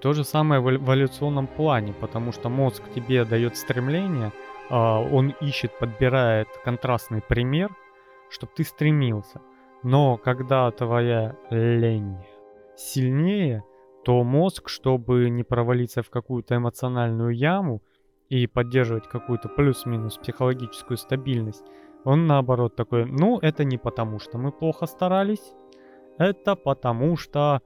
То же самое в эволюционном плане, потому что мозг тебе дает стремление, а, он ищет, подбирает контрастный пример, чтобы ты стремился. Но когда твоя лень сильнее, то мозг, чтобы не провалиться в какую-то эмоциональную яму и поддерживать какую-то плюс-минус психологическую стабильность, он наоборот такой, ну это не потому, что мы плохо старались, это потому что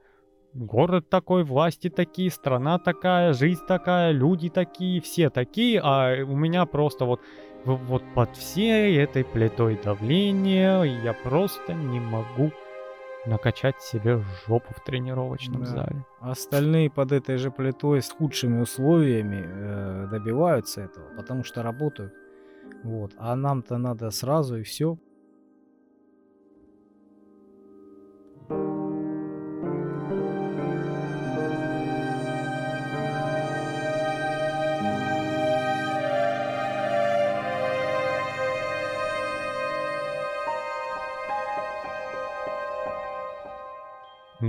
город такой, власти такие, страна такая, жизнь такая, люди такие, все такие, а у меня просто вот, вот под всей этой плитой давления я просто не могу накачать себе жопу в тренировочном да. зале. Остальные под этой же плитой с худшими условиями э, добиваются этого, потому что работают. Вот. А нам-то надо сразу и все.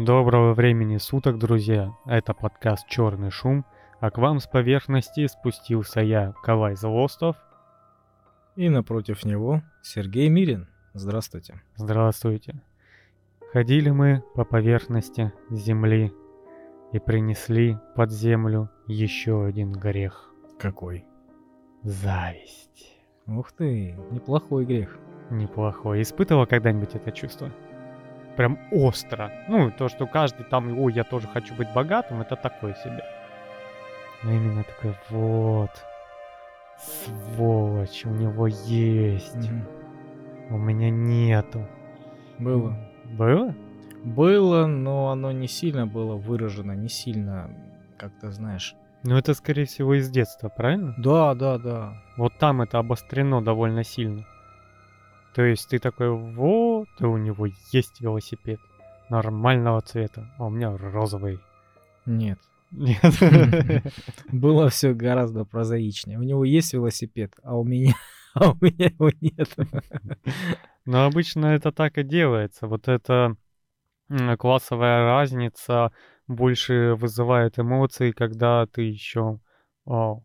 Доброго времени суток, друзья! Это подкаст «Черный шум», а к вам с поверхности спустился я, Кавай Злостов. И напротив него Сергей Мирин. Здравствуйте. Здравствуйте. Ходили мы по поверхности земли и принесли под землю еще один грех. Какой? Зависть. Ух ты, неплохой грех. Неплохой. Испытывал когда-нибудь это чувство? Прям остро. Ну, то, что каждый там, ой, я тоже хочу быть богатым, это такое себе. Но именно такой, вот, сволочь, у него есть, mm-hmm. у меня нету. Было. Было? Было, но оно не сильно было выражено, не сильно, как-то знаешь. Ну это, скорее всего, из детства, правильно? Да, да, да. Вот там это обострено довольно сильно. То есть ты такой, вот, у него есть велосипед нормального цвета, а у меня розовый. Нет. Нет. Было все гораздо прозаичнее. У него есть велосипед, а у меня, а у меня его нет. Но обычно это так и делается. Вот эта классовая разница больше вызывает эмоции, когда ты еще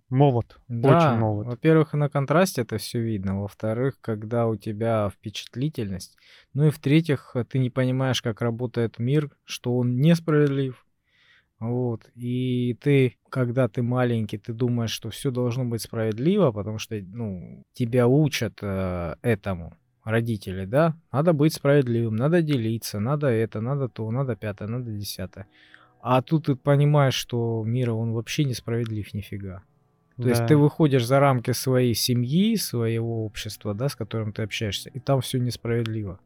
молод, да, очень молод. Во-первых, на контрасте это все видно. Во-вторых, когда у тебя впечатлительность. Ну и в-третьих, ты не понимаешь, как работает мир, что он несправедлив. Вот. И ты, когда ты маленький, ты думаешь, что все должно быть справедливо, потому что ну, тебя учат э, этому родители, да? Надо быть справедливым, надо делиться, надо это, надо то, надо пятое, надо десятое. А тут ты понимаешь, что мир, он вообще несправедлив нифига. То да. есть ты выходишь за рамки своей семьи, своего общества, да, с которым ты общаешься, и там все несправедливо.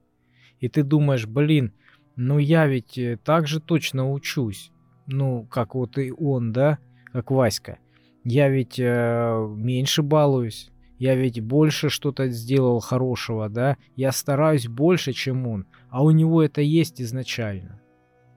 И ты думаешь, блин, ну я ведь э, так же точно учусь. Ну, как вот и он, да, как Васька. Я ведь э, меньше балуюсь. Я ведь больше что-то сделал хорошего, да. Я стараюсь больше, чем он. А у него это есть изначально.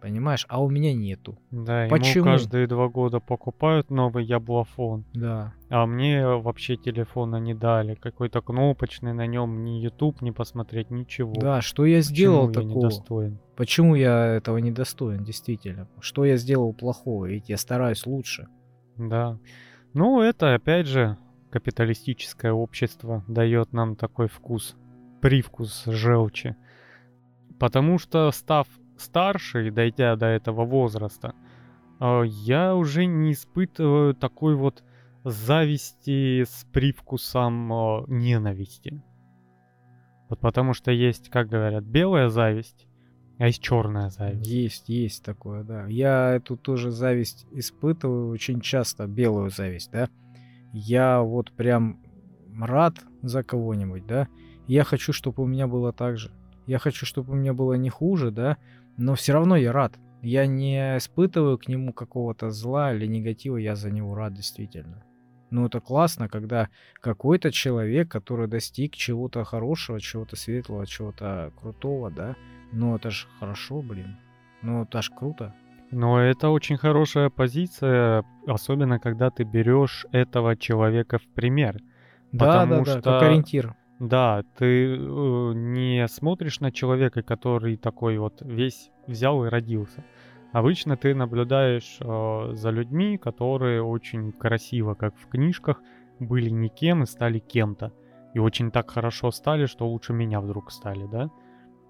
Понимаешь? А у меня нету. Да, Почему? ему каждые два года покупают новый яблофон. Да. А мне вообще телефона не дали. Какой-то кнопочный на нем ни YouTube не посмотреть, ничего. Да, что я сделал Почему такого? Я недостоин? Почему я этого не достоин, действительно? Что я сделал плохого? Ведь я стараюсь лучше. Да. Ну, это опять же капиталистическое общество дает нам такой вкус, привкус желчи. Потому что став старше и дойдя до этого возраста, а, я уже не испытываю такой вот зависти с привкусом а, ненависти. Вот потому что есть, как говорят, белая зависть, а есть черная зависть. Есть, есть такое, да. Я эту тоже зависть испытываю очень часто, белую зависть, да. Я вот прям рад за кого-нибудь, да. Я хочу, чтобы у меня было так же. Я хочу, чтобы у меня было не хуже, да. Но все равно я рад. Я не испытываю к нему какого-то зла или негатива, я за него рад действительно. Ну, это классно, когда какой-то человек, который достиг чего-то хорошего, чего-то светлого, чего-то крутого, да, ну это ж хорошо, блин. Ну, это ж круто. Но это очень хорошая позиция, особенно когда ты берешь этого человека в пример. Да, да, да, что... как ориентир. Да, ты э, не смотришь на человека, который такой вот весь взял и родился, Обычно ты наблюдаешь э, за людьми, которые очень красиво, как в книжках, были никем и стали кем-то. И очень так хорошо стали, что лучше меня вдруг стали, да?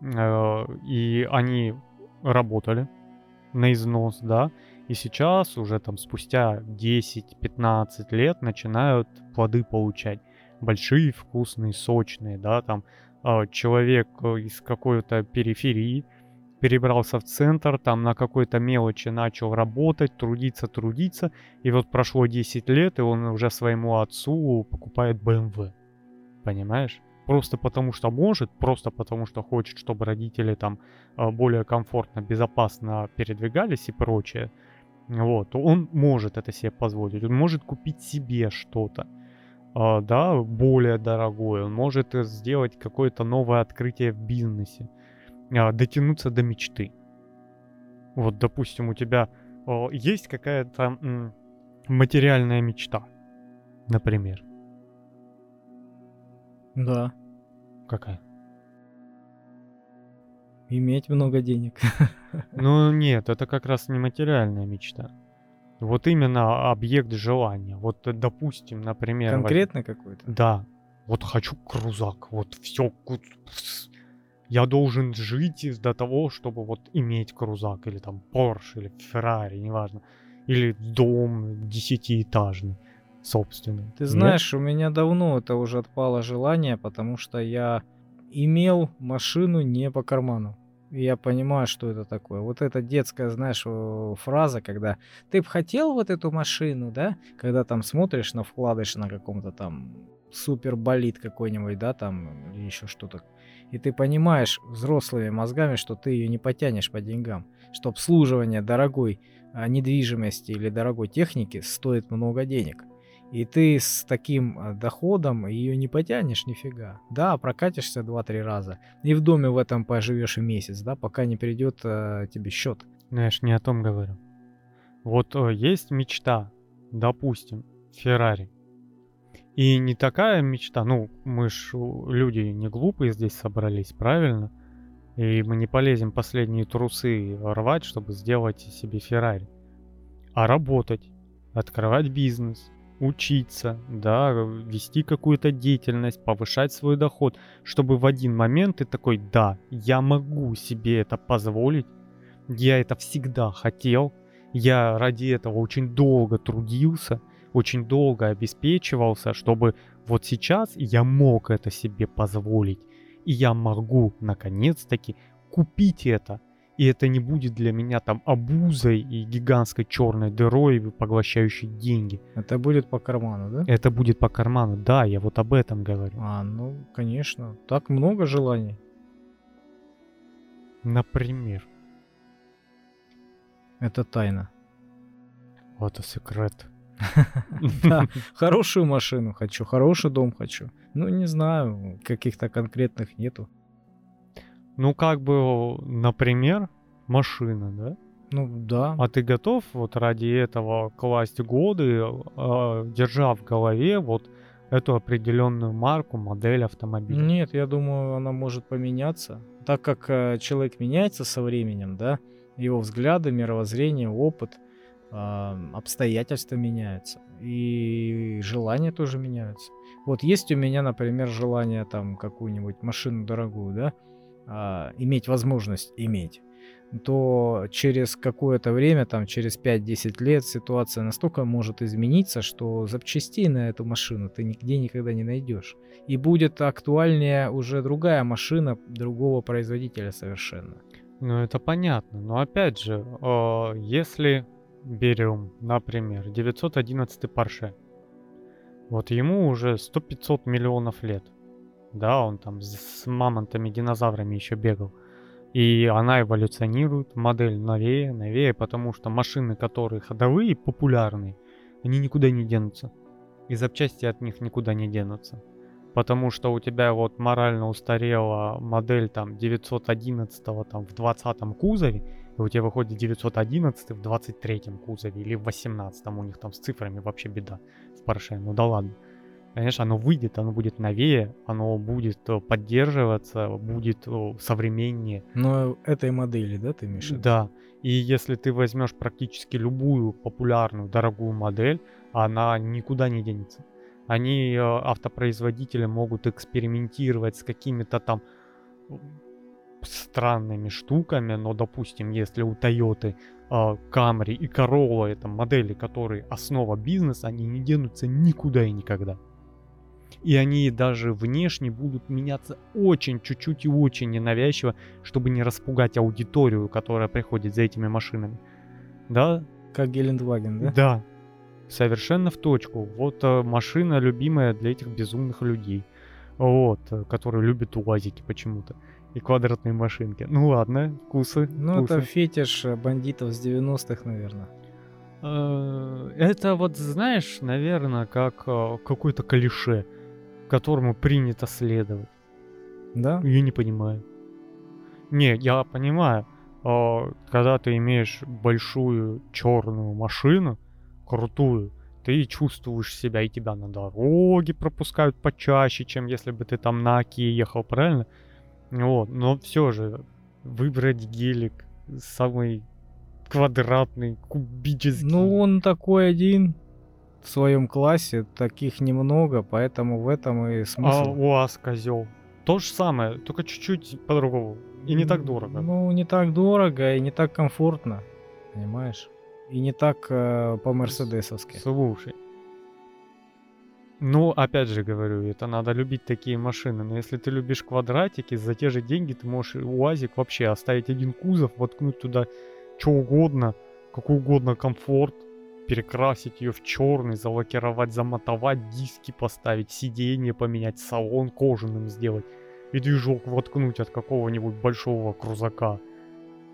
Э, и они работали на износ, да, и сейчас уже там спустя 10-15 лет начинают плоды получать. Большие, вкусные, сочные, да, там э, человек из какой-то периферии перебрался в центр, там на какой-то мелочи начал работать, трудиться, трудиться, и вот прошло 10 лет, и он уже своему отцу покупает BMW. Понимаешь? Просто потому что может, просто потому что хочет, чтобы родители там а, более комфортно, безопасно передвигались и прочее. Вот, он может это себе позволить, он может купить себе что-то, а, да, более дорогое, он может сделать какое-то новое открытие в бизнесе, а, дотянуться до мечты. Вот, допустим, у тебя есть какая-то материальная мечта, например. Да. Какая? Иметь много денег. Ну нет, это как раз не материальная мечта. Вот именно объект желания. Вот, допустим, например... Конкретно вот, какой-то? Да. Вот хочу крузак. Вот все. Я должен жить до того, чтобы вот иметь крузак. Или там Porsche, или Ferrari, неважно. Или дом десятиэтажный собственный. Ты знаешь, Нет? у меня давно это уже отпало желание, потому что я имел машину не по карману. Я понимаю, что это такое. Вот эта детская, знаешь, фраза, когда ты бы хотел вот эту машину, да? Когда там смотришь на вкладыш на каком-то там супер болит какой-нибудь, да, там, или еще что-то. И ты понимаешь взрослыми мозгами, что ты ее не потянешь по деньгам. Что обслуживание дорогой а, недвижимости или дорогой техники стоит много денег. И ты с таким а, доходом ее не потянешь нифига. Да, прокатишься 2-3 раза. И в доме в этом поживешь и месяц, да, пока не придет э, тебе счет. Ну, я ж не о том говорю. Вот о, есть мечта, допустим, Феррари. И не такая мечта, ну, мы ж люди не глупые здесь собрались, правильно? И мы не полезем последние трусы рвать, чтобы сделать себе Феррари. А работать, открывать бизнес, учиться, да, вести какую-то деятельность, повышать свой доход, чтобы в один момент ты такой, да, я могу себе это позволить, я это всегда хотел, я ради этого очень долго трудился, очень долго обеспечивался, чтобы вот сейчас я мог это себе позволить, и я могу наконец-таки купить это, и это не будет для меня там обузой и гигантской черной дырой, поглощающей деньги. Это будет по карману, да? Это будет по карману, да, я вот об этом говорю. А, ну, конечно. Так много желаний. Например. Это тайна. Вот и секрет. Хорошую машину хочу, хороший дом хочу. Ну, не знаю, каких-то конкретных нету. Ну, как бы, например, машина, да? Ну, да. А ты готов вот ради этого класть годы, э, держа в голове вот эту определенную марку, модель автомобиля? Нет, я думаю, она может поменяться. Так как э, человек меняется со временем, да, его взгляды, мировоззрение, опыт, э, обстоятельства меняются. И желания тоже меняются. Вот есть у меня, например, желание там какую-нибудь машину дорогую, да, а, иметь возможность иметь, то через какое-то время, там через 5-10 лет ситуация настолько может измениться, что запчастей на эту машину ты нигде никогда не найдешь. И будет актуальнее уже другая машина другого производителя совершенно. Ну это понятно, но опять же, если берем, например, 911 Porsche, вот ему уже 100-500 миллионов лет да, он там с мамонтами, динозаврами еще бегал. И она эволюционирует, модель новее, новее, потому что машины, которые ходовые, популярные, они никуда не денутся. И запчасти от них никуда не денутся. Потому что у тебя вот морально устарела модель там 911 там в 20 кузове, и у тебя выходит 911 в 23 кузове или в 18 у них там с цифрами вообще беда в Porsche, ну да ладно. Конечно, оно выйдет, оно будет новее, оно будет э, поддерживаться, будет э, современнее. Но этой модели, да, ты имеешь виду? Да. И если ты возьмешь практически любую популярную, дорогую модель, она никуда не денется. Они, э, автопроизводители, могут экспериментировать с какими-то там странными штуками, но, допустим, если у Toyota, Camry и Corolla это модели, которые основа бизнеса, они не денутся никуда и никогда. И они даже внешне будут меняться очень чуть-чуть и очень ненавязчиво, чтобы не распугать аудиторию, которая приходит за этими машинами. Да? Как Гелендваген, да? Да. Совершенно в точку. Вот э, машина любимая для этих безумных людей. Вот, э, которые любят УАЗики почему-то. И квадратные машинки. Ну ладно, вкусы. Ну, вкусы. это фетиш э, бандитов с 90-х, наверное. Это вот, знаешь, наверное, как какое-то клише которому принято следовать. Да? Я не понимаю. Не, я понимаю, а, когда ты имеешь большую черную машину, крутую, ты чувствуешь себя, и тебя на дороге пропускают почаще, чем если бы ты там на Оке ехал, правильно? Вот, но все же выбрать гелик самый квадратный, кубический. Ну, он такой один в своем классе, таких немного, поэтому в этом и А смысл. УАЗ козел. То же самое, только чуть-чуть по-другому. И не так дорого. Ну, не так дорого и не так комфортно, понимаешь? И не так э, по-мерседесовски. Слушай. Ну, опять же говорю, это надо любить такие машины. Но если ты любишь квадратики, за те же деньги ты можешь УАЗик вообще оставить один кузов, воткнуть туда что угодно, какой угодно комфорт, перекрасить ее в черный, залакировать, замотовать, диски поставить, сиденье поменять, салон кожаным сделать и движок воткнуть от какого-нибудь большого крузака.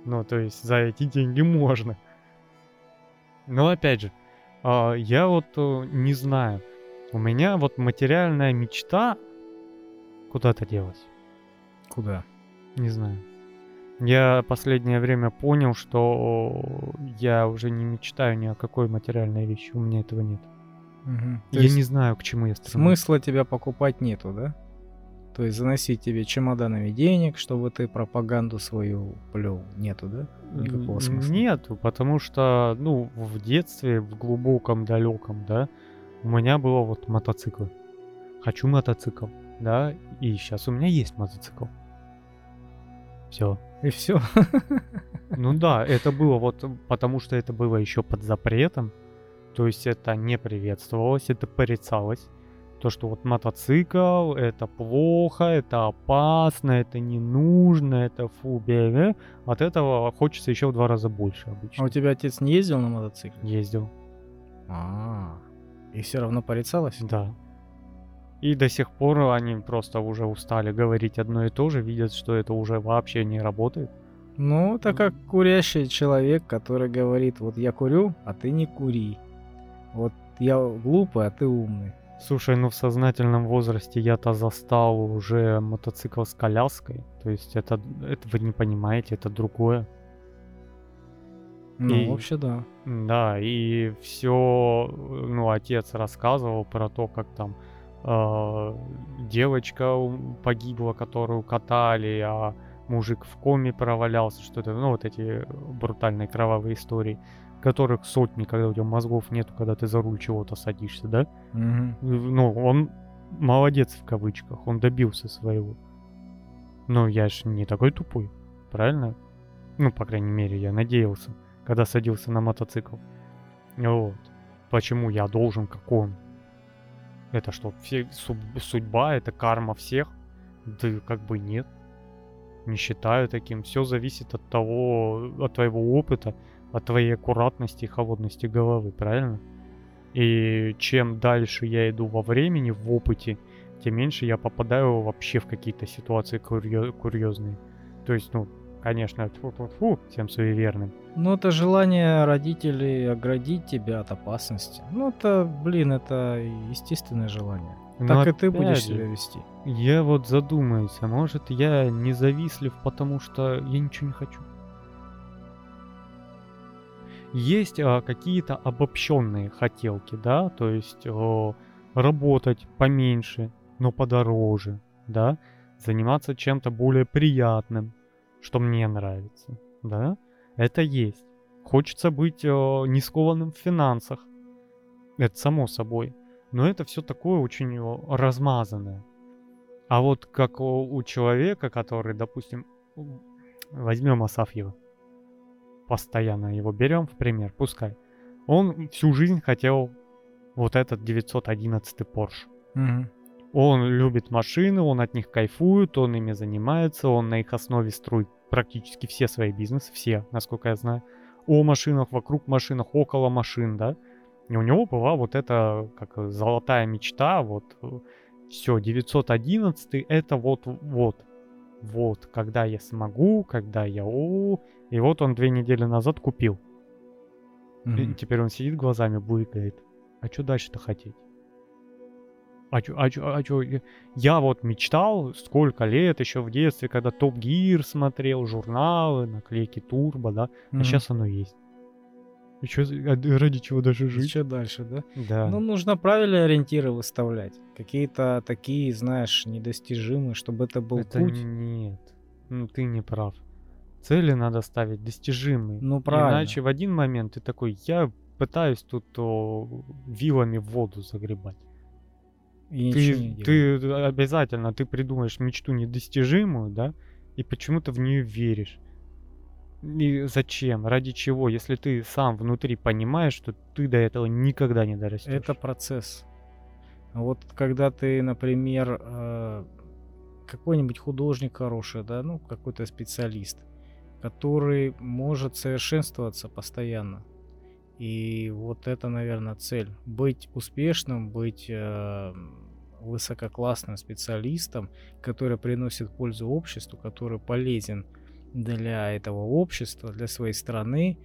Ну, то есть за эти деньги можно. Но опять же, а, я вот э, не знаю. У меня вот материальная мечта куда-то делась. Куда? Не знаю. Я последнее время понял, что я уже не мечтаю ни о какой материальной вещи. У меня этого нет. То я не знаю, к чему я стремлюсь. Смысла тебя покупать нету, да? То есть заносить тебе чемоданами денег, чтобы ты пропаганду свою плел, нету, да? Никакого смысла. Нету, потому что, ну, в детстве, в глубоком, далеком, да, у меня было вот мотоциклы. Хочу мотоцикл, да, и сейчас у меня есть мотоцикл. Все. И все. Ну да, это было вот потому, что это было еще под запретом. То есть это не приветствовалось, это порицалось. То, что вот мотоцикл, это плохо, это опасно, это не нужно, это фу, бе От этого хочется еще в два раза больше А обычно. у тебя отец не ездил на мотоцикле? Ездил, А, и все равно порицалось? да. И до сих пор они просто уже устали говорить одно и то же, видят, что это уже вообще не работает. Ну, это как курящий человек, который говорит, вот я курю, а ты не кури. Вот я глупый, а ты умный. Слушай, ну в сознательном возрасте я-то застал уже мотоцикл с коляской. То есть это, это вы не понимаете, это другое. Ну, И- вообще да. Да, и все, ну, отец рассказывал про то, как там э, девочка погибла, которую катали, а мужик в коме провалялся, что-то, ну, вот эти брутальные кровавые истории, которых сотни, когда у тебя мозгов нету, когда ты за руль чего-то садишься, да? Мгм. Ну, он молодец в кавычках, он добился своего. Но я ж не такой тупой, правильно? Ну, по крайней мере, я надеялся, когда садился на мотоцикл. Вот. Почему я должен, как он? Это что, все, судьба, это карма всех? Да как бы нет. Не считаю таким. Все зависит от того, от твоего опыта, от твоей аккуратности и холодности головы, правильно? И чем дальше я иду во времени, в опыте, тем меньше я попадаю вообще в какие-то ситуации курьезные. То есть, ну, конечно, фу всем суеверным. Ну, это желание родителей оградить тебя от опасности. Ну, это, блин, это естественное желание. Но так и ты будешь себя вести. Я вот задумаюсь, а может я не завистлив, потому что я ничего не хочу. Есть а, какие-то обобщенные хотелки, да, то есть о, работать поменьше, но подороже, да, заниматься чем-то более приятным, что мне нравится, да, это есть. Хочется быть э, не скованным в финансах, это само собой, но это все такое очень э, размазанное. А вот как у, у человека, который, допустим, возьмем Асафьева, постоянно его берем в пример, пускай, он всю жизнь хотел вот этот 911 Porsche. Мгм. Он любит машины, он от них кайфует, он ими занимается, он на их основе строит практически все свои бизнесы, все, насколько я знаю. О машинах, вокруг машинах, около машин, да. И у него была вот эта, как э, золотая мечта, вот все, 911 это вот, вот, вот, когда я смогу, когда я о, и вот он две недели назад купил. И Мгм. теперь он сидит глазами булькает. А что дальше-то хотеть? А чё, а чё, а чё, я, вот мечтал сколько лет еще в детстве, когда Топ Гир смотрел, журналы, наклейки Турбо, да, а Мгм. сейчас оно есть. И чё, а ради чего даже жить? Что дальше, да? Да. Ну, нужно правильные ориентиры выставлять. Какие-то такие, знаешь, недостижимые, чтобы это был Это путь. нет. Ну, ты не прав. Цели надо ставить достижимые. Ну, правильно. Иначе в один момент ты такой, я пытаюсь тут о, вилами в воду загребать. И Ты, ты обязательно, ты придумаешь мечту недостижимую, да, и почему-то в нее веришь. И зачем? Ради чего? Если ты сам внутри понимаешь, что ты до этого никогда не дорастешь. Это процесс. А Вот когда ты, например, э, какой-нибудь художник хороший, да, ну, какой-то специалист, который может совершенствоваться постоянно. И вот это, наверное, цель. Быть успешным, быть э, высококлассным специалистом, который приносит пользу обществу, который полезен для этого общества, для своей страны.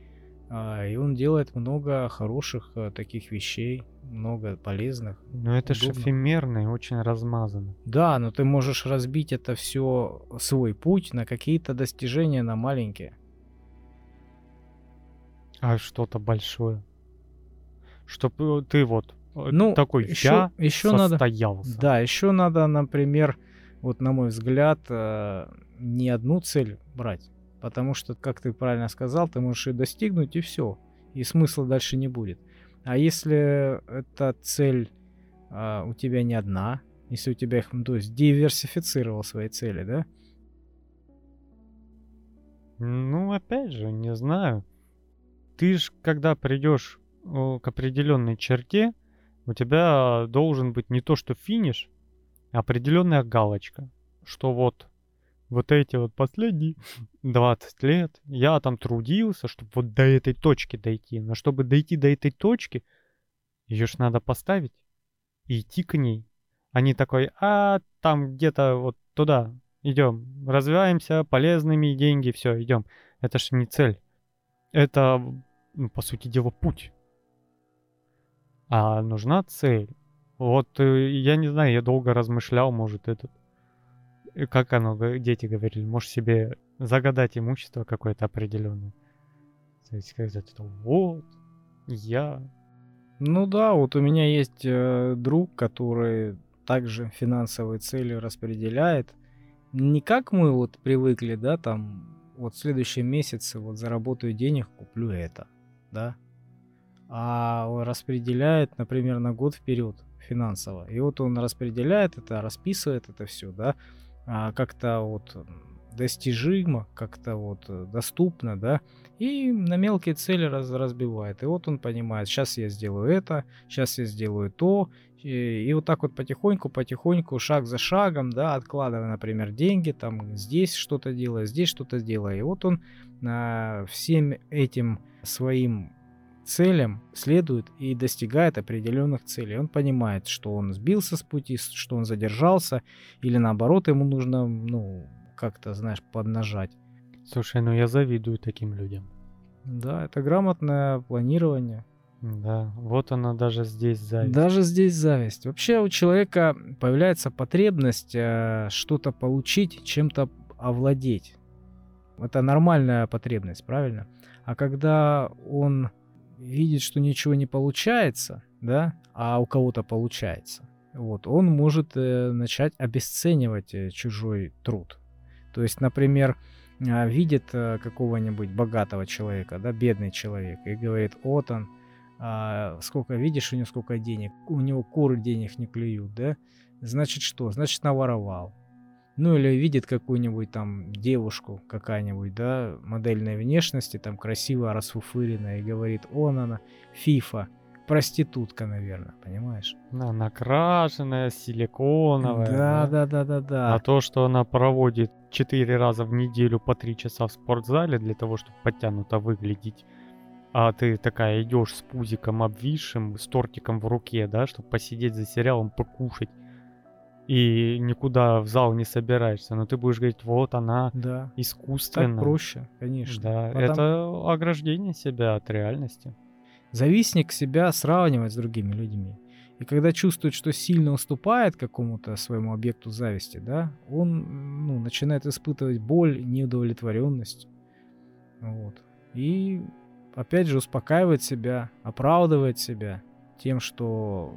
А, И он делает много хороших э, таких вещей, много полезных. Но это же эфемерно и очень размазано. Да, но ты можешь разбить это все, свой путь на какие-то достижения, на маленькие. А что-то большое. Чтоб э, ты вот э, Ну, такой еще, я еще надо... состоялся. Да, еще надо, например, вот на мой взгляд, э, не одну цель брать. Потому что, как ты правильно сказал, ты можешь ее достигнуть и все. И смысла дальше не будет. А если эта цель а, у тебя не одна, если у тебя их, ну, то есть диверсифицировал свои цели, да? Ну, опять же, не знаю. Ты ж, когда придешь э, к определенной черте, у тебя должен быть не то, что финиш, а определенная галочка. Что вот, вот эти вот последние 20 лет я там трудился, чтобы вот до этой точки дойти. Но чтобы дойти до этой точки, ее ж надо поставить и идти к ней. А такой, а там где-то вот туда идем, развиваемся, полезными деньги, все, идем. Это ж не цель. Это, ну, по сути дела, путь. А нужна цель. Вот э, я не знаю, я долго размышлял, может, этот... э, Как оно, дети говорили, можешь себе загадать имущество какое-то определенное. То есть сказать, что вот, я... Ну да, вот у меня есть э, друг, который также финансовые цели распределяет. Не как мы вот привыкли, да, там, вот в следующем месяце вот заработаю денег, куплю это, да. А он распределяет, например, на год вперед финансово. И вот он распределяет это, расписывает это все, да, а, как-то вот достижимо, как-то вот э, доступно, да, и на мелкие цели раз, разбивает. И вот он понимает, сейчас я сделаю это, сейчас я сделаю то, и, и вот так вот потихоньку, потихоньку, шаг за шагом, да, откладывая, например, деньги, там здесь что-то делая, здесь что-то делая. И вот он а, всем этим своим целям следует и достигает определенных целей. Он понимает, что он сбился с пути, что он задержался, или наоборот, ему нужно, ну, как-то, знаешь, поднажать. Слушай, ну я завидую таким людям. Да, это грамотное планирование. Да, вот она даже здесь зависть. Даже здесь зависть. Вообще у человека появляется потребность э, что-то получить, чем-то овладеть. Это нормальная потребность, правильно? А когда он видит, что ничего не получается, да, а у кого-то получается, вот, он может э, начать обесценивать э, чужой труд. То есть, например, э, видит э, какого-нибудь богатого человека, да, бедный человек, и говорит, вот он, а, сколько видишь у него сколько денег, у него куры денег не клюют, да, значит что, значит наворовал. Ну или видит какую-нибудь там девушку какая-нибудь, да, модельной внешности, там красивая, расфуфыренная, и говорит, он она, фифа, проститутка, наверное, понимаешь? Да, накрашенная, силиконовая. Да, да, да, да, да. А то, что она проводит 4 раза в неделю по 3 часа в спортзале для того, чтобы подтянуто выглядеть, а ты такая идешь с пузиком обвисшим, с тортиком в руке, да, чтобы посидеть за сериалом, покушать, и никуда в зал не собираешься, но ты будешь говорить, вот она Да. искусственная. Так проще, конечно. Да, Потом- это ограждение себя от реальности. Завистник себя сравнивает с другими людьми. И когда чувствует, что сильно уступает какому-то своему объекту зависти, да, он ну, начинает испытывать боль, неудовлетворенность. Вот. И опять же успокаивает себя, оправдывает себя тем, что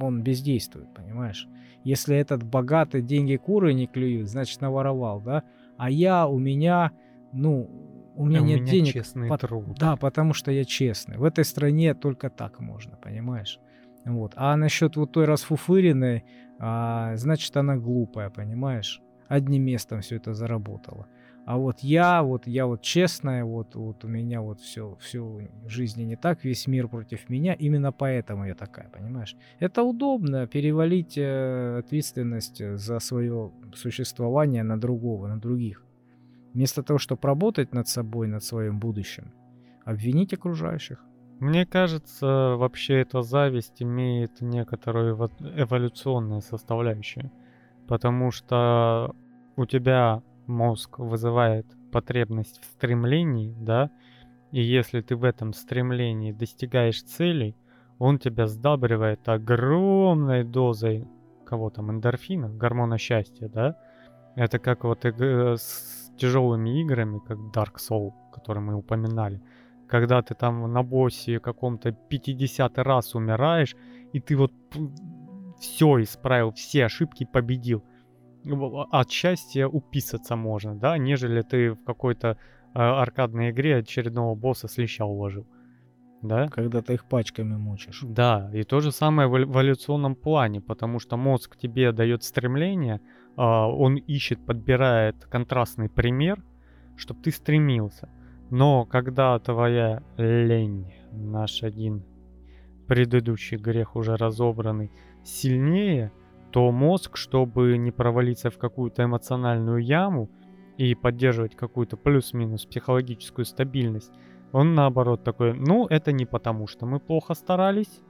он бездействует, понимаешь? Если этот богатый деньги куры не клюют, значит наворовал, да? А я, у меня, ну, у меня А у нет меня денег. честный Пот- труд. Да, потому что я честный. В этой стране только так можно, понимаешь? Вот. А насчет вот той расфуфыренной, а, значит, она глупая, понимаешь? Одним местом все это заработало. А вот я, вот я вот честная, вот, вот у меня вот все, все в жизни не так, весь мир против меня, именно поэтому я такая, понимаешь? Это удобно перевалить э, ответственность э, за свое существование на другого, на других. Вместо того, чтобы работать над собой, над своим будущим, обвинить окружающих. Мне кажется, вообще эта зависть имеет некоторую эво- эволюционную составляющую. Потому что у тебя мозг вызывает потребность в стремлении, да, и если ты в этом стремлении достигаешь целей, он тебя сдабривает огромной дозой кого там, эндорфина, гормона счастья, да. Это как вот иг- с тяжелыми играми, как Dark Soul, который мы упоминали когда ты там на боссе каком-то 50 раз умираешь, и ты вот все исправил, все ошибки победил. От счастья уписаться можно, да, нежели ты в какой-то э, аркадной игре очередного босса с леща уложил. Да? Когда ты их пачками мучишь. Да, и то же самое в эв- эволюционном плане, потому что мозг тебе дает стремление, а, он ищет, подбирает контрастный пример, чтобы ты стремился. Но когда твоя лень, наш один предыдущий грех уже разобранный, сильнее, то мозг, чтобы не провалиться в какую-то эмоциональную яму и поддерживать какую-то плюс-минус психологическую стабильность, он наоборот такой, ну это не потому, что мы плохо старались,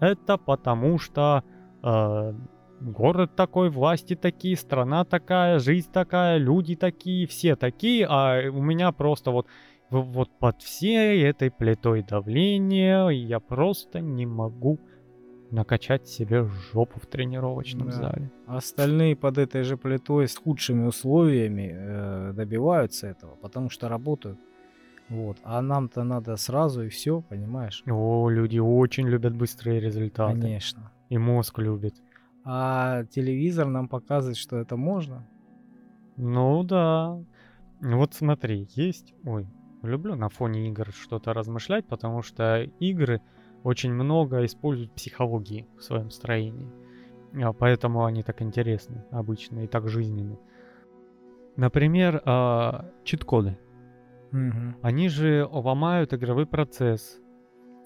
это потому что э, город такой, власти такие, страна такая, жизнь такая, люди такие, все такие, а у меня просто вот вот под всей этой плитой давления я просто не могу накачать себе жопу в тренировочном Да. зале. А Остальные под этой же плитой с худшими условиями э, добиваются этого, потому что работают. Вот. А нам-то надо сразу и все, понимаешь? О, люди очень любят быстрые результаты. Конечно. И мозг любит. А телевизор нам показывает, что это можно. Ну да. Вот смотри, есть... Ой, люблю на фоне игр что-то размышлять, потому что игры очень много используют психологии в своем строении. А Поэтому они так интересны обычно и так жизненны. Например, а, чит-коды. Они же ломают игровой процесс.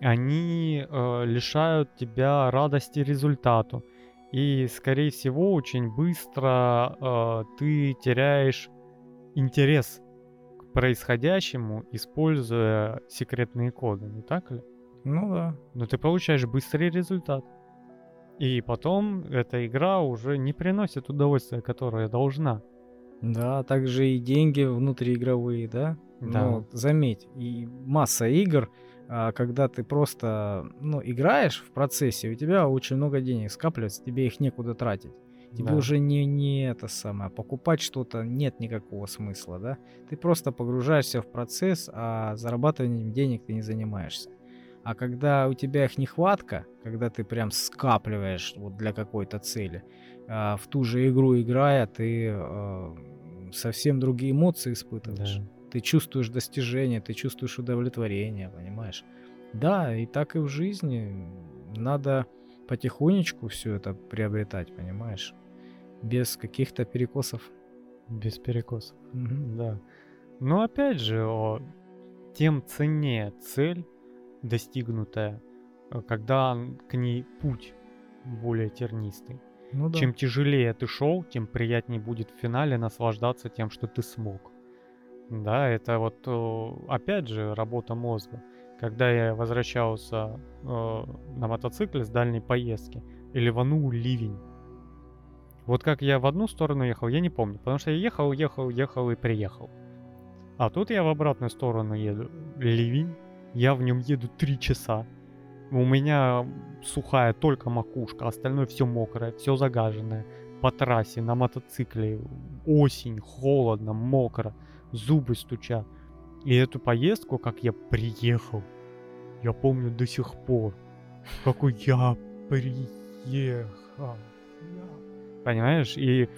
Они э, лишают тебя радости результату. И, скорее всего, очень быстро э, ты теряешь интерес к происходящему, используя секретные коды, не так ли? Ну да. Но ты получаешь быстрый результат. И потом эта игра уже не приносит удовольствия, которое должна. Да, также и деньги внутриигровые, да? Да. Но заметь, и масса игр, а, когда ты просто ну, играешь в процессе, у тебя очень много денег скапливается, тебе их некуда тратить. Тебе Да. уже не, не это самое, покупать что-то нет никакого смысла, да? Ты просто погружаешься в процесс, а зарабатыванием денег ты не занимаешься. А когда у тебя их нехватка, когда ты прям скапливаешь вот для какой-то цели, а, в ту же игру играя, ты а, совсем другие эмоции испытываешь. Да. Ты чувствуешь достижение, ты чувствуешь удовлетворение, понимаешь? Да, и так и в жизни. Надо потихонечку все это приобретать, понимаешь? Без каких-то перекосов. Без перекосов, угу. да. Но опять же, о, тем ценнее цель, достигнутая, э, когда к ней путь более тернистый. Ну, да. Чем тяжелее ты шел, тем приятнее будет в финале наслаждаться тем, что ты смог. Да, это вот опять же работа мозга. Когда я возвращался э, на мотоцикле с дальней поездки, и ливанул ливень. Вот как я в одну сторону ехал, я не помню, потому что я ехал, ехал, ехал и приехал. А тут я в обратную сторону еду. Ливень. Я в нем еду три часа. У меня сухая только макушка, остальное все мокрое, все загаженное. По трассе, на мотоцикле. Осень, холодно, мокро. Зубы стучат. И эту поездку, как я приехал, я помню до сих пор. Какой я приехал. Понимаешь? И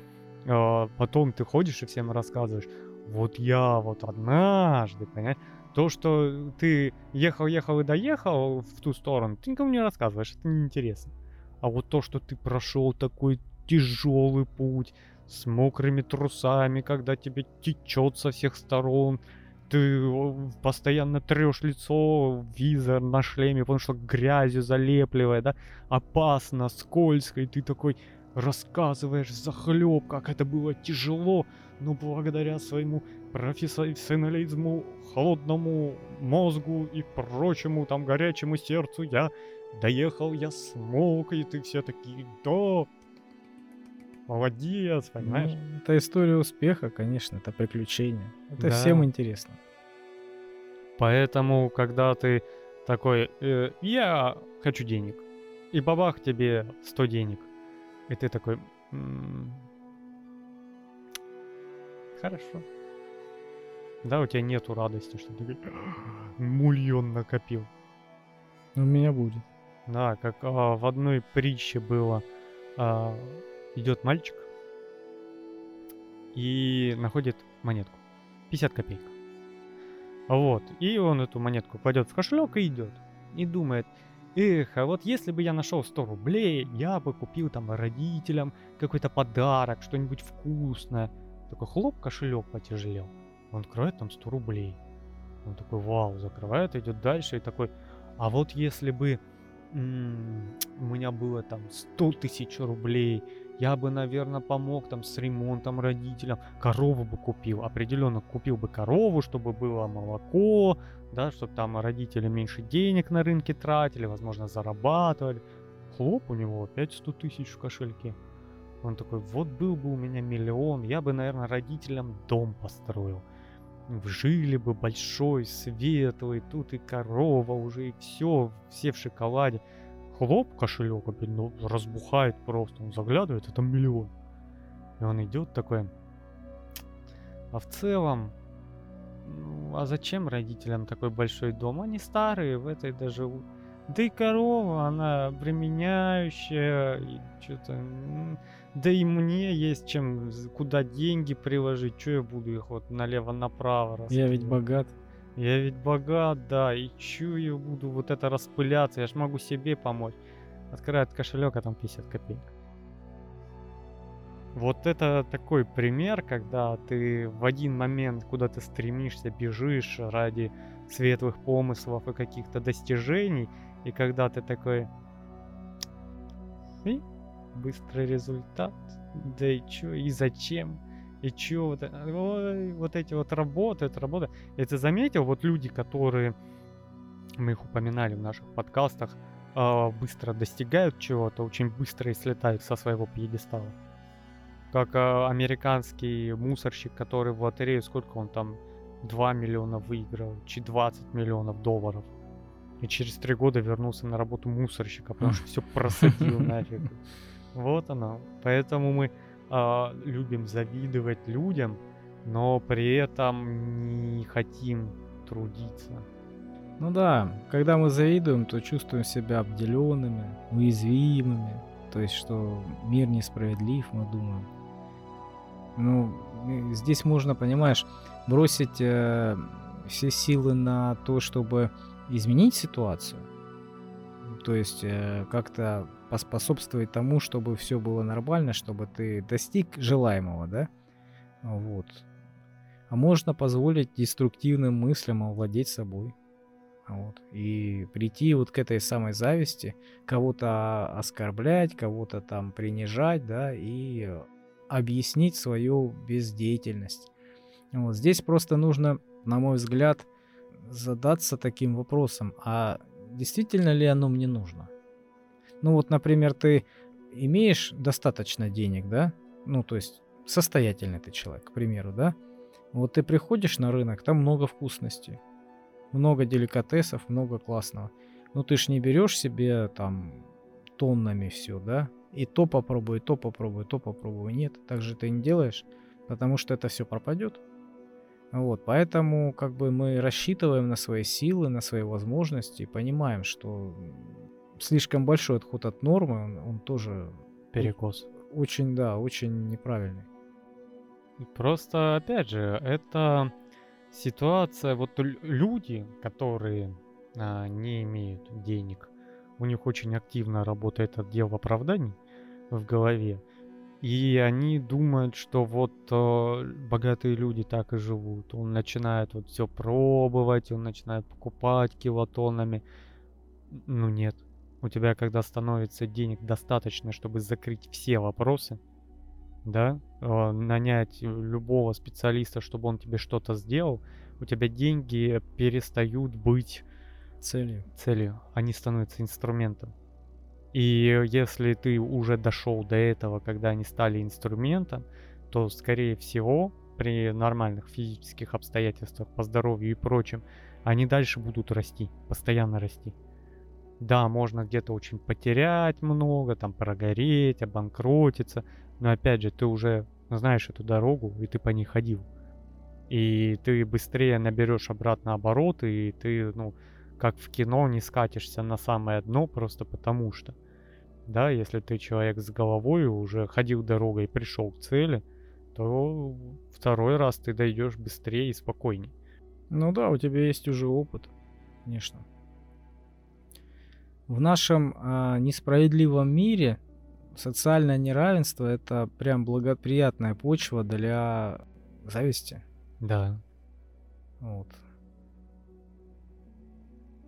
э, потом ты ходишь и всем рассказываешь вот я вот однажды, понимаешь, то, что ты ехал, ехал и доехал в ту сторону, ты никому не рассказываешь, это неинтересно. А вот то, что ты прошел такой тяжелый путь с мокрыми трусами, когда тебе течет со всех сторон, ты постоянно трешь лицо, визор на шлеме, потому что грязью залепливает, да, опасно, скользко, и ты такой рассказываешь захлеб, как это было тяжело, но благодаря своему профессионализму, холодному мозгу и прочему там горячему сердцу я доехал, я смог, и ты все такие, да, молодец, понимаешь? Ну, это история успеха, конечно, это приключение. Это да. всем интересно. Поэтому, когда ты такой, э, я хочу денег, и бабах тебе 100 денег, и ты такой, м-м, хорошо. Да, у тебя нету радости, что ты мульон накопил. У меня будет. Да, как а, в одной притче было, а, идет мальчик и находит монетку. 50 копеек. Вот. И он эту монетку кладет в кошелек и идет. И думает, эх, а вот если бы я нашел 100 рублей, я бы купил там родителям какой-то подарок, что-нибудь вкусное. Такой хлоп, кошелек потяжелел. Он открывает там 100 рублей. Он такой, вау, закрывает, идет дальше и такой, а вот если бы у меня было там 100 тысяч рублей, я бы, наверное, помог там с ремонтом родителям, корову бы купил, определенно купил бы корову, чтобы было молоко, да, чтобы там родители меньше денег на рынке тратили, возможно, зарабатывали. Хлоп, у него опять 100 тысяч в кошельке. Он такой, вот был бы у меня миллион, я бы, наверное, родителям дом построил. Жили бы большой, светлый, тут и корова уже, и все, все в шоколаде. Хлоп, кошелек опять, ну, разбухает просто, он заглядывает, это миллион. И он идет такой, а в целом, ну, а зачем родителям такой большой дом? Они старые, в этой даже да и корова, она обременяющая, и что-то... Да и мне есть чем, куда деньги приложить, что я буду их вот налево-направо Я ведь богат. Я ведь богат, да, и чё я буду вот это распыляться, я ж могу себе помочь. Открывает кошелек, а там 50 копеек. Вот это такой пример, когда ты в один момент куда то стремишься, бежишь ради светлых помыслов и каких-то достижений, и когда ты такой... И быстрый результат. Да и чё, и зачем? И чё, вот, ой, вот эти вот работы, это работа. Ты заметил, вот люди, которые, мы их упоминали в наших подкастах, э, быстро достигают чего-то, очень быстро и слетают со своего пьедестала. Как э, американский мусорщик, который в лотерею, сколько он там, 2 миллиона выиграл, чи 20 миллионов долларов. И через три года вернулся на работу мусорщика, потому что все просадил нафиг. Вот оно. Поэтому мы э, любим завидовать людям, но при этом не хотим трудиться. Ну да, когда мы завидуем, то чувствуем себя обделенными, уязвимыми. То есть, что мир несправедлив, мы думаем. Ну, здесь можно, понимаешь, бросить э, все силы на то, чтобы изменить ситуацию. То есть э, как-то поспособствовать тому, чтобы все было нормально, чтобы ты достиг желаемого, да? Вот. А можно позволить деструктивным мыслям овладеть собой. Вот. И прийти вот к этой самой зависти, кого-то оскорблять, кого-то там принижать, да, и объяснить свою бездеятельность. Вот. Здесь просто нужно, на мой взгляд, задаться таким вопросом, а действительно ли оно мне нужно? Ну вот, например, ты имеешь достаточно денег, да? Ну, то есть состоятельный ты человек, к примеру, да? Вот ты приходишь на рынок, там много вкусностей, много деликатесов, много классного. Ну ты ж не берешь себе там тоннами все, да? И то попробуй, то попробуй, то попробуй. Нет, так же ты не делаешь, потому что это все пропадет. Вот, поэтому как бы мы рассчитываем на свои силы, на свои возможности и понимаем, что слишком большой отход от нормы, он, он тоже перекос. Очень, да, очень неправильный. Просто, опять же, это ситуация, вот люди, которые а, не имеют денег, у них очень активно работает отдел оправданий в голове, и они думают, что вот э, богатые люди так и живут. Он начинает вот все пробовать, он начинает покупать килотоннами. Ну нет. У тебя, когда становится денег достаточно, чтобы закрыть все вопросы, да, э, нанять любого специалиста, чтобы он тебе что-то сделал, у тебя деньги перестают быть целью. Целью. Они становятся инструментом. И если ты уже дошел до этого, когда они стали инструментом, то, скорее всего, при нормальных физических обстоятельствах по здоровью и прочим, они дальше будут расти, постоянно расти. Да, можно где-то очень потерять много, там прогореть, обанкротиться, но опять же, ты уже знаешь эту дорогу, и ты по ней ходил. И ты быстрее наберешь обратно обороты, и ты, ну, как в кино, не скатишься на самое дно просто потому что. Да, если ты человек с головой, уже ходил дорогой и пришел к цели, то второй раз ты дойдешь быстрее и спокойнее. Ну да, у тебя есть уже опыт, конечно. В нашем э, несправедливом мире социальное неравенство это прям благоприятная почва для зависти. Да. Вот.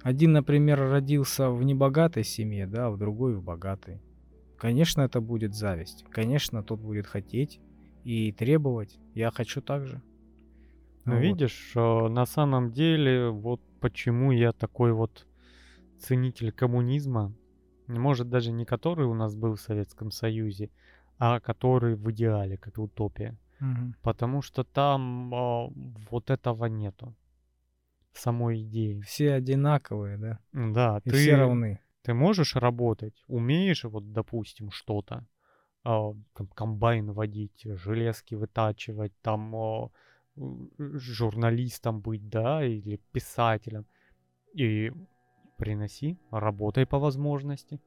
Один, например, родился в небогатой семье, да, а в другой в богатой. Конечно, это будет зависть. Конечно, тот будет хотеть и требовать. Я хочу так же. Ну, вот. видишь, э, на самом деле, вот почему я такой вот ценитель коммунизма, может даже не который у нас был в Советском Союзе, а который в идеале, как утопия. Угу. Потому что там э, вот этого нету самой идеи. Все одинаковые, да? Да, И ты, все равны. Ты можешь работать, умеешь, вот, допустим, что-то, э, комбайн водить, железки вытачивать, там э, журналистом быть, да, или писателем. И приноси, работай по возможности.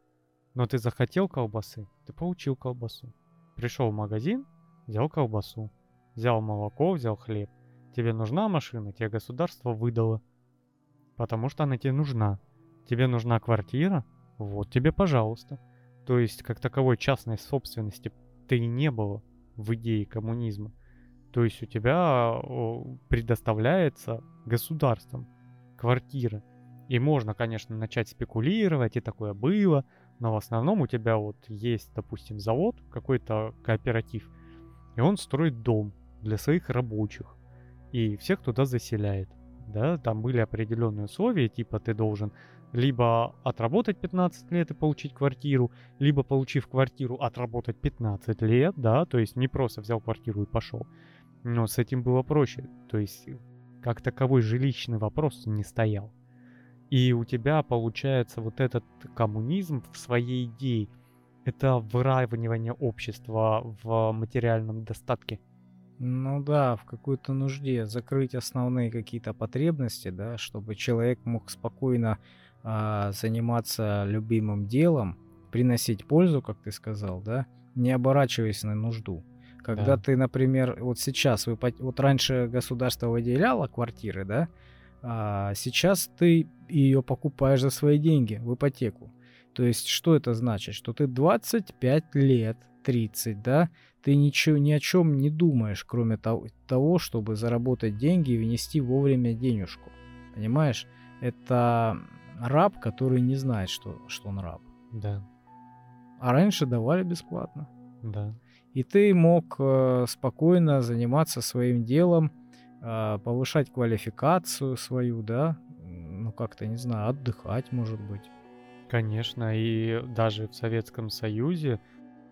Но ты захотел колбасы, ты получил колбасу. Пришел в магазин, взял колбасу. Взял молоко, взял хлеб. Тебе нужна машина, тебе государство выдало. Потому что она тебе нужна. Тебе нужна квартира, вот тебе, пожалуйста. То есть, как таковой частной собственности ты не было в идее коммунизма. То есть у тебя предоставляется государством квартира. И можно, конечно, начать спекулировать, и такое было, но в основном у тебя вот есть, допустим, завод, какой-то кооператив, и он строит дом для своих рабочих и всех туда заселяет. Да, там были определенные условия, типа ты должен либо отработать 15 лет и получить квартиру, либо получив квартиру, отработать 15 лет, да, то есть не просто взял квартиру и пошел. Но с этим было проще, то есть как таковой жилищный вопрос не стоял. И у тебя получается вот этот коммунизм в своей идее, это выравнивание общества в материальном достатке. Ну да, в какой-то нужде закрыть основные какие-то потребности, да, чтобы человек мог спокойно а, заниматься любимым делом, приносить пользу, как ты сказал, да, не оборачиваясь на нужду. Когда Да. ты, например, вот сейчас, вы, вот раньше государство выделяло квартиры, да, а сейчас ты ее покупаешь за свои деньги в ипотеку. То есть что это значит? Что ты 25 лет, 30, да, ты ничего, ни о чем не думаешь, кроме того, чтобы заработать деньги и внести вовремя денежку. Понимаешь? Это раб, который не знает, что, что он раб. Да. А раньше давали бесплатно. Да. И ты мог э, спокойно заниматься своим делом, повышать квалификацию свою, да, ну как-то, не знаю, отдыхать, может быть. Конечно, и даже в Советском Союзе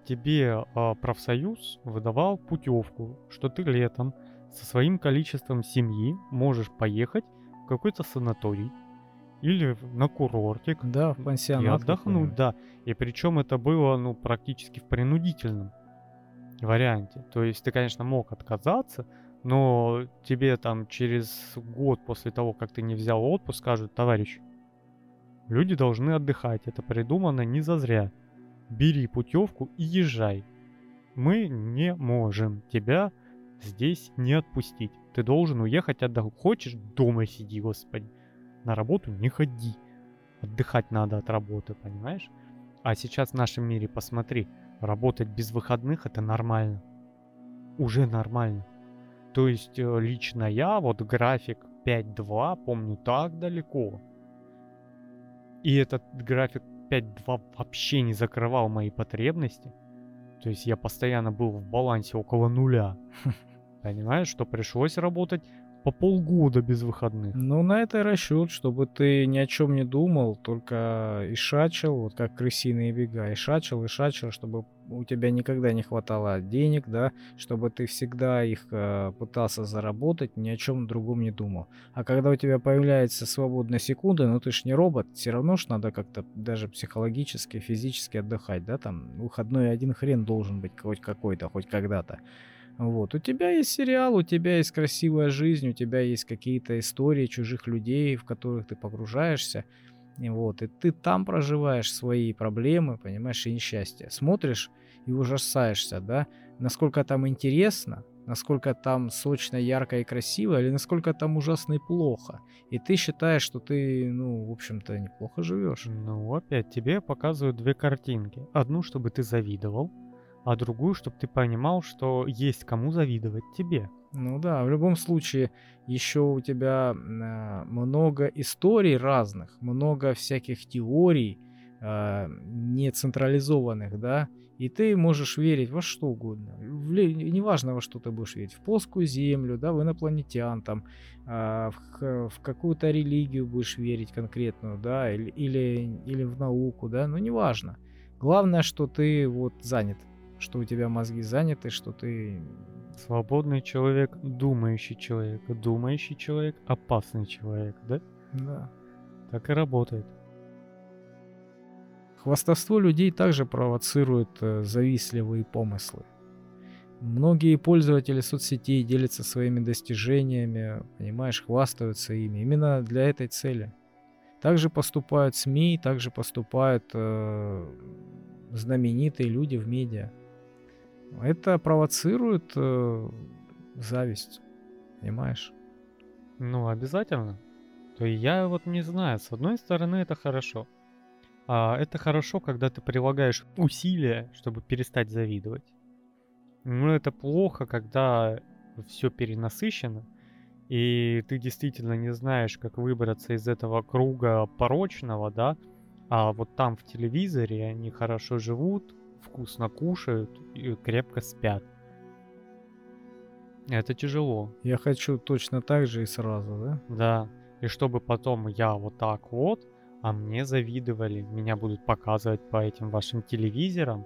тебе а, профсоюз выдавал путевку, что ты летом со своим количеством семьи можешь поехать в какой-то санаторий или на курортик Да, в и пансионат отдохнуть, какой-нибудь. да. И причем это было, ну, практически в принудительном варианте. То есть ты, конечно, мог отказаться, но тебе там через год после того, как ты не взял отпуск, скажут, товарищ, люди должны отдыхать, это придумано не зазря. Бери путевку и езжай. Мы не можем тебя здесь не отпустить. Ты должен уехать отдохнуть. Хочешь, дома сиди, господи. На работу не ходи. Отдыхать надо от работы, понимаешь? А сейчас в нашем мире, посмотри, работать без выходных это нормально. Уже нормально. То есть э, лично я, вот график 5.2, помню так далеко. И этот график 5.2 вообще не закрывал мои потребности. То есть я постоянно был в балансе около нуля. Понимаешь, что пришлось работать по полгода без выходных. Ну, на это и расчет, чтобы ты ни о чем не думал, только и шачил, вот как крысиные бега, и шачил, и шачил, чтобы у тебя никогда не хватало денег, да, чтобы ты всегда их э, пытался заработать, ни о чем другом не думал. А когда у тебя появляется свободная секунда, ну ты ж не робот, все равно ж надо как-то даже психологически, физически отдыхать, да, там выходной один хрен должен быть хоть какой-то, хоть когда-то. Вот. У тебя есть сериал, у тебя есть красивая жизнь, у тебя есть какие-то истории чужих людей, в которых ты погружаешься. И вот, и ты там проживаешь свои проблемы, понимаешь, и несчастья. Смотришь и ужасаешься, да, насколько там интересно, насколько там сочно, ярко и красиво, или насколько там ужасно и плохо. И ты считаешь, что ты, ну, в общем-то, неплохо живешь. Ну, опять тебе показывают две картинки. Одну, чтобы ты завидовал, а другую, чтобы ты понимал, что есть кому завидовать тебе. Ну да, в любом случае, еще у тебя э, много историй разных, много всяких теорий, э, не централизованных, да, и ты можешь верить во что угодно. В, неважно, во что ты будешь верить. В плоскую землю, да, в инопланетян, там, э, в, в какую-то религию будешь верить конкретную, да, или, или, или в науку, да, но неважно. Главное, что ты вот занят, что у тебя мозги заняты, что ты Свободный человек, думающий человек, думающий человек, опасный человек, да? да, Так и работает. Хвастовство людей также провоцирует э, завистливые помыслы. Многие пользователи соцсетей делятся своими достижениями, понимаешь, хвастаются ими именно для этой цели. Также поступают СМИ, также поступают э, знаменитые люди в медиа. Это провоцирует э, зависть, понимаешь? Ну, обязательно. То есть я вот не знаю, с одной стороны это хорошо. А это хорошо, когда ты прилагаешь усилия, чтобы перестать завидовать. Но это плохо, когда все перенасыщено, и ты действительно не знаешь, как выбраться из этого круга порочного, да, а вот там в телевизоре они хорошо живут, вкусно кушают и крепко спят. Это тяжело. Я хочу точно так же и сразу, да? Да. И чтобы потом я вот так вот, а мне завидовали, меня будут показывать по этим вашим телевизорам,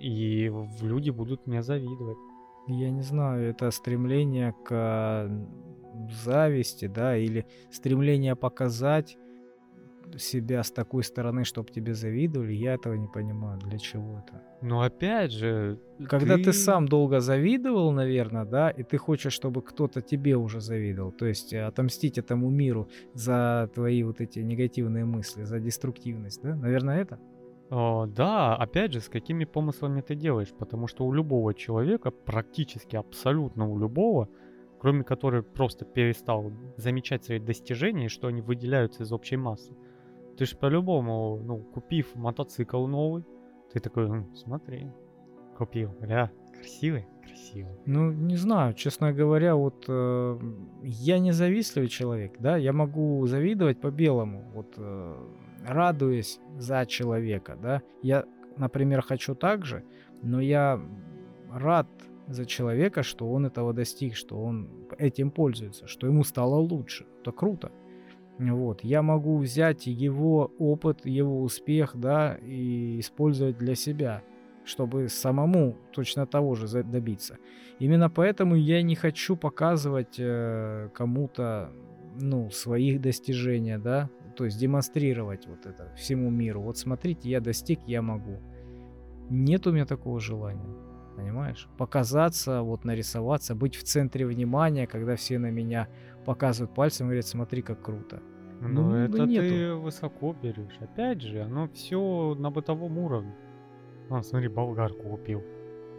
и люди будут мне завидовать. Я не знаю, это стремление к зависти, да, или стремление показать себя с такой стороны, чтобы тебе завидовали, я этого не понимаю. Для чего это? Но опять же, Когда ты... сам долго завидовал, наверное, да, и ты хочешь, чтобы кто-то тебе уже завидовал, то есть э, отомстить этому миру за твои вот эти негативные мысли, за деструктивность, да? Наверное, это? О, да, опять же, с какими помыслами ты делаешь, потому что у любого человека, практически абсолютно у любого, кроме которых просто перестал замечать свои достижения, что они выделяются из общей массы. Ты же по-любому, ну, купив мотоцикл новый, ты такой, ну, смотри, купил, бля, красивый, красивый. Ну, не знаю, честно говоря, вот э, я не завистливый человек, да, я могу завидовать по-белому, вот э, радуясь за человека, да. Я, например, хочу так же, но я рад за человека, что он этого достиг, что он этим пользуется, что ему стало лучше. Это круто. Вот. Я могу взять его опыт, его успех, да, и использовать для себя, чтобы самому точно того же добиться. Именно поэтому я не хочу показывать э, кому-то, ну, своих достижения, да, то есть демонстрировать вот это всему миру. Вот смотрите, я достиг, я могу. Нет у меня такого желания. Понимаешь? Показаться, вот нарисоваться, быть в центре внимания, когда все на меня показывают пальцем и говорят, смотри, как круто. Ну, ну это нету. ты высоко берешь. Опять же, оно все на бытовом уровне. А, смотри, болгарку купил.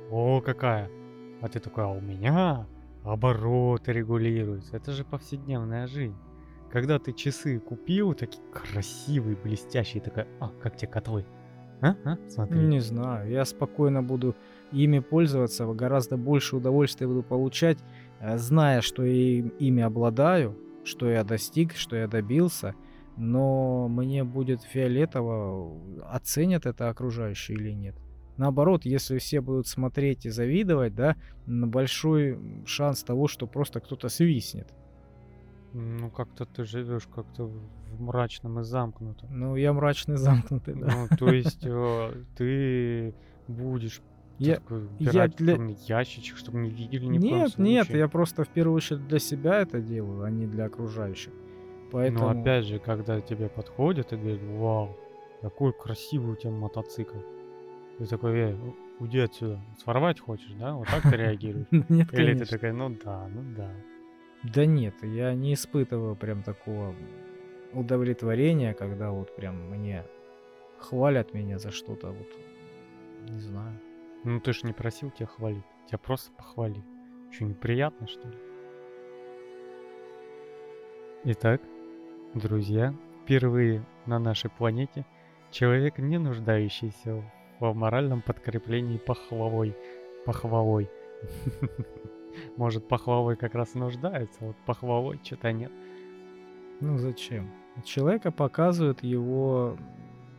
О, какая. А ты такой, а у меня обороты регулируются. Это же повседневная жизнь. Когда ты часы купил, такие красивые, блестящие, такая, а, как те котлы. А? А? Смотри. Не знаю, я спокойно буду ими пользоваться, гораздо больше удовольствия буду получать, зная, что я ими обладаю, что я достиг, что я добился, но мне будет фиолетово, оценят это окружающие или нет. Наоборот, если все будут смотреть и завидовать, да, большой шанс того, что просто кто-то свистнет. Ну, как-то ты живешь как-то в мрачном и замкнутом. Ну, я мрачный замкнутый, да. Ну, то есть э, ты будешь я, я для... ящичек, чтобы не видели ни Нет, нет, я просто в первую очередь для себя это делаю, а не для окружающих. Поэтому... Но опять же, когда тебе подходят и говорят, вау, какой красивый у тебя мотоцикл. Ты такой, эй, уйди отсюда. Своровать хочешь, да? Вот так ты реагируешь? Нет, Или ты такая, ну да, ну да. Да нет, я не испытываю прям такого удовлетворения, когда вот прям мне хвалят меня за что-то, вот, не знаю. Ну ты ж не просил тебя хвалить. Тебя просто похвали. Что, неприятно, что ли? Итак, друзья, впервые на нашей планете человек, не нуждающийся в моральном подкреплении похвалой. Похвалой. Может, похвалой как раз нуждается, вот похвалой что-то нет. Ну зачем? Человека показывают его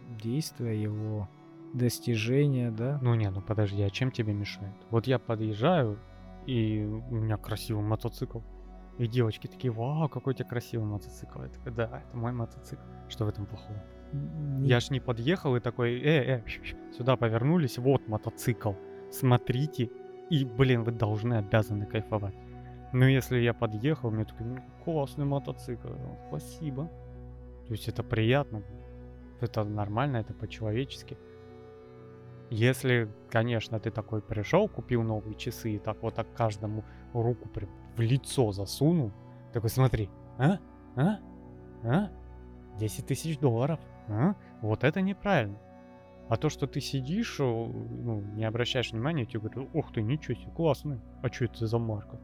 действия, его достижения, да? Ну не, ну подожди, а чем тебе мешает? Вот я подъезжаю, и у меня красивый мотоцикл. И девочки такие, вау, какой у тебя красивый мотоцикл. Я такой, да, это мой мотоцикл. Что в этом плохого? Не... Я ж не подъехал и такой, э, э, сюда повернулись, вот мотоцикл. Смотрите, и, блин, вы должны, обязаны кайфовать. Ну, если я подъехал, мне такой, ну, классный мотоцикл. Спасибо. То есть это приятно. Это нормально, это по-человечески. Если, конечно, ты такой пришел, купил новые часы и так вот так каждому руку прям в лицо засунул, такой смотри, а? А? А? 10 тысяч долларов. А? Вот это неправильно. А то, что ты сидишь, ну, не обращаешь внимания, тебе говорят, ох ты, ничего себе, классный. А что это за марка?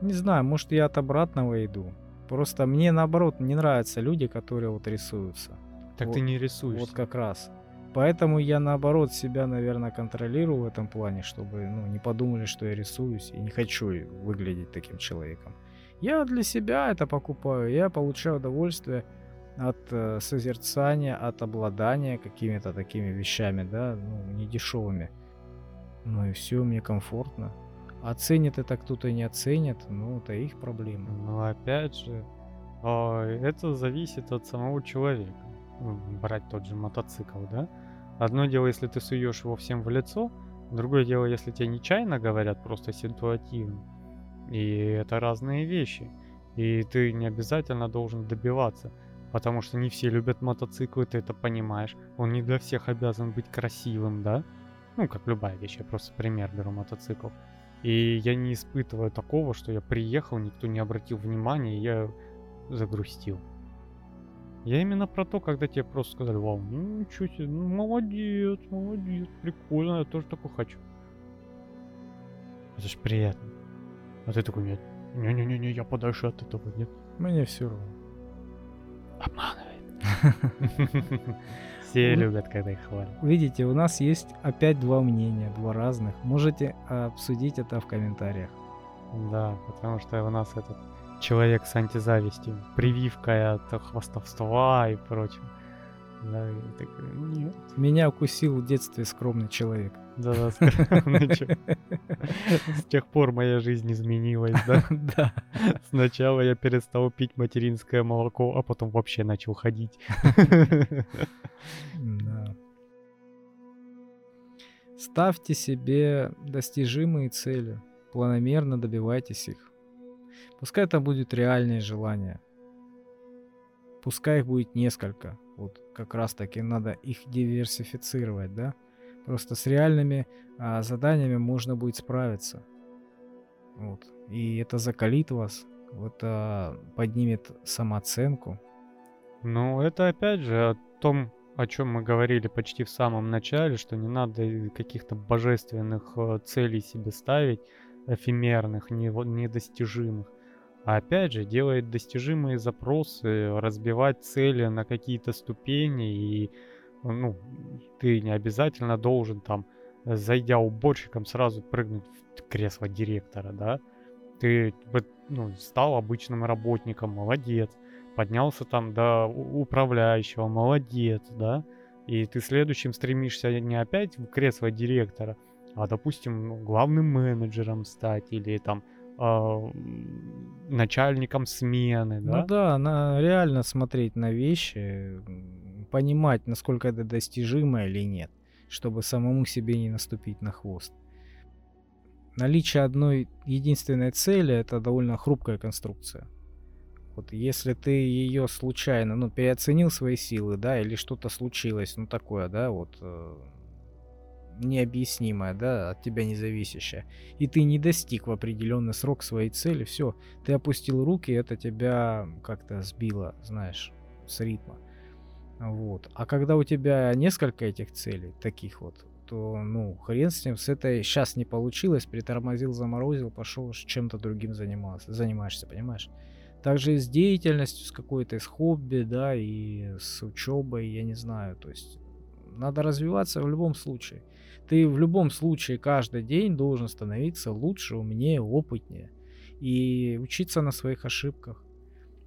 Не знаю, может я от обратного иду. Просто мне наоборот не нравятся люди, которые вот рисуются. Так вот, ты не рисуешь. Вот как раз. Поэтому я наоборот себя, наверное, контролирую в этом плане, чтобы ну, не подумали, что я рисуюсь и не хочу выглядеть таким человеком. Я для себя это покупаю, я получаю удовольствие от э, созерцания, от обладания какими-то такими вещами, да, ну, не дешевыми. Ну и все, мне комфортно. Оценит это кто-то не оценит, ну, это их проблема. Ну, опять же, а, это зависит от самого человека брать тот же мотоцикл, да? Одно дело, если ты суешь его всем в лицо, другое дело, если тебе нечаянно говорят, просто ситуативно. И это разные вещи. И ты не обязательно должен добиваться. потому что не все любят мотоциклы, ты это понимаешь. Он не для всех обязан быть красивым, да? Ну, как любая вещь, я просто пример беру мотоцикл. И я не испытываю такого, что я приехал, никто не обратил внимания, и я загрустил. Я именно про то, когда тебе просто сказали, вау, ну ничего себе, ну молодец, молодец, прикольно, я тоже такой хочу. Это ж приятно. А ты такой, нет, не-не-не, я подальше от этого, нет. Мне все равно. Обманывает. Все любят, когда их хвалят. Видите, у нас есть опять два мнения, два разных. Можете обсудить это в комментариях. Да, потому что у нас этот человек с антизавистью, прививкой от хвастовства и прочим. Да, и такой, нет. Меня укусил в детстве скромный человек. Да, да, скромный человек. С тех пор моя жизнь изменилась, да? Да. Сначала я перестал пить материнское молоко, а потом вообще начал ходить. Да. Ставьте себе достижимые цели, планомерно добивайтесь их. Пускай это будет реальное желание. Пускай их будет несколько. Вот как раз таки надо их диверсифицировать, да? Просто с реальными а, заданиями можно будет справиться. Вот. И это закалит вас, это поднимет самооценку. Ну, это опять же о том, о чем мы говорили почти в самом начале, что не надо каких-то божественных э, целей себе ставить, эфемерных, недостижимых. А опять же, делает достижимые запросы, разбивать цели на какие-то ступени, и ну, ты не обязательно должен там, зайдя уборщиком, сразу прыгнуть в кресло директора, да? Ты ну, стал обычным работником, молодец. Поднялся там до управляющего, молодец, да? И ты следующим стремишься не опять в кресло директора, а, допустим, ну, главным менеджером стать или там э, начальником смены, да? Ну да, на, реально смотреть на вещи, понимать, насколько это достижимо или нет, чтобы самому себе не наступить на хвост. Наличие одной единственной цели это довольно хрупкая конструкция. Вот если ты ее случайно, ну, переоценил свои силы, да, или что-то случилось, ну, такое, да, вот, э, необъяснимое, да, от тебя независящее, и ты не достиг в определенный срок своей цели, все, ты опустил руки, это тебя как-то сбило, знаешь, с ритма. Вот. А когда у тебя несколько этих целей, таких вот, то, ну, хрен с ним, с этой сейчас не получилось, притормозил, заморозил, пошел чем-то другим занимался, занимаешься, понимаешь? Также и с деятельностью, с какой-то, с хобби, да, и с учебой, я не знаю, то есть надо развиваться в любом случае. Ты в любом случае каждый день должен становиться лучше, умнее, опытнее и учиться на своих ошибках.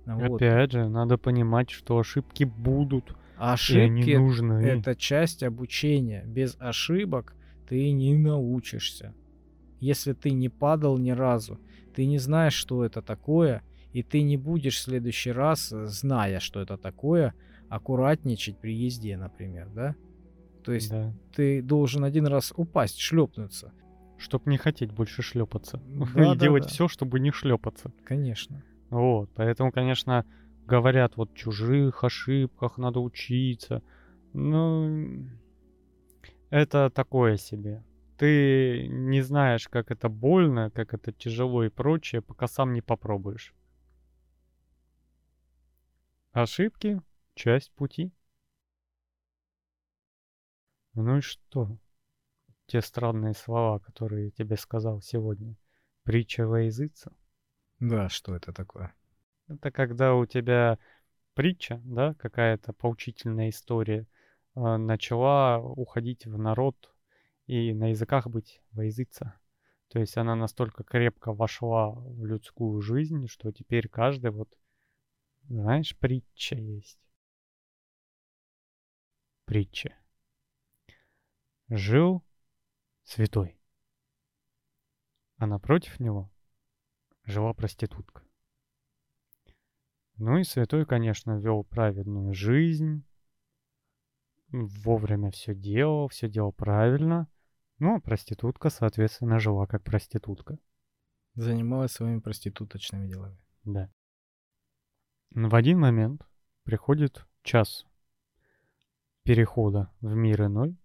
Вот. Опять же, надо понимать, что ошибки будут. Ошибки нужны. это часть обучения. Без ошибок ты не научишься. Если ты не падал ни разу, ты не знаешь, что это такое, и ты не будешь в следующий раз, зная, что это такое, аккуратничать при езде, например, да? То есть да. ты должен один раз упасть, шлепнуться. Чтоб не хотеть больше шлепаться. Да, и да, делать да. все, чтобы не шлепаться. Конечно. Вот. Поэтому, конечно, говорят, вот чужих ошибках надо учиться. Ну, это такое себе. Ты не знаешь, как это больно, как это тяжело и прочее, пока сам не попробуешь. Ошибки — часть пути. Ну и что? Те странные слова, которые я тебе сказал сегодня. Притча во языце? Да, что это такое? Это когда у тебя притча, да, какая-то поучительная история, э, начала уходить в народ и на языках быть во языце. То есть она настолько крепко вошла в людскую жизнь, что теперь каждый вот, знаешь, притча есть. Притча. Жил святой, а напротив него жила проститутка. Ну и святой, конечно, вел праведную жизнь, вовремя все делал, все делал правильно. Ну, а проститутка, соответственно, жила как проститутка. Занималась своими проституточными делами. Да. Но в один момент приходит час перехода в мир иной,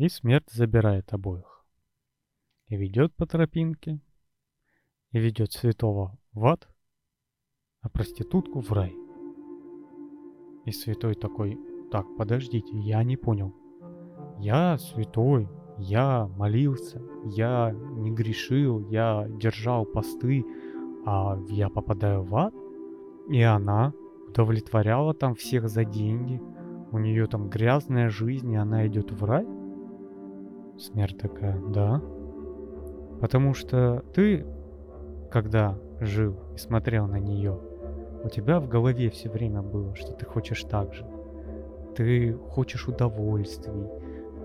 и смерть забирает обоих. И ведет по тропинке, и ведет святого в ад, а проститутку в рай. И святой такой, так, подождите, я не понял. Я святой, я молился, я не грешил, я держал посты, а я попадаю в ад? И она удовлетворяла там всех за деньги. У нее там грязная жизнь, и она идет в рай? Смерть такая, да. Потому что ты, когда жил и смотрел на нее, у тебя в голове все время было, что ты хочешь так же. Ты хочешь удовольствий,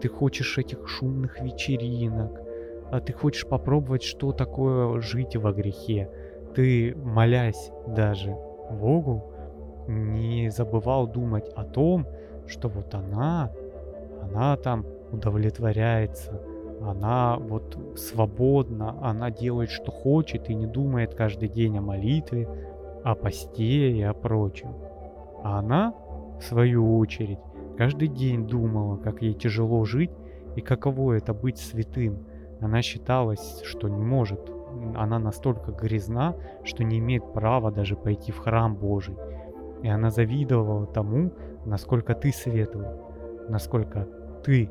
ты хочешь этих шумных вечеринок, а ты хочешь попробовать, что такое жить во грехе. Ты, молясь даже Богу, не забывал думать о том, что вот она, она там удовлетворяется, она вот свободна, она делает, что хочет и не думает каждый день о молитве, о посте и о прочем. А она, в свою очередь, каждый день думала, как ей тяжело жить и каково это быть святым. Она считалась, что не может, она настолько грязна, что не имеет права даже пойти в храм Божий. И она завидовала тому, насколько ты светлый, насколько ты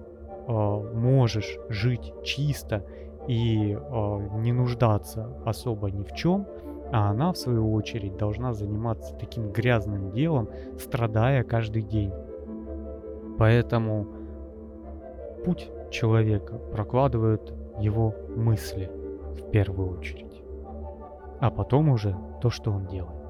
можешь жить чисто и э, не нуждаться особо ни в чем, а она, в свою очередь, должна заниматься таким грязным делом, страдая каждый день. Поэтому путь человека прокладывают его мысли в первую очередь, а потом уже то, что он делает.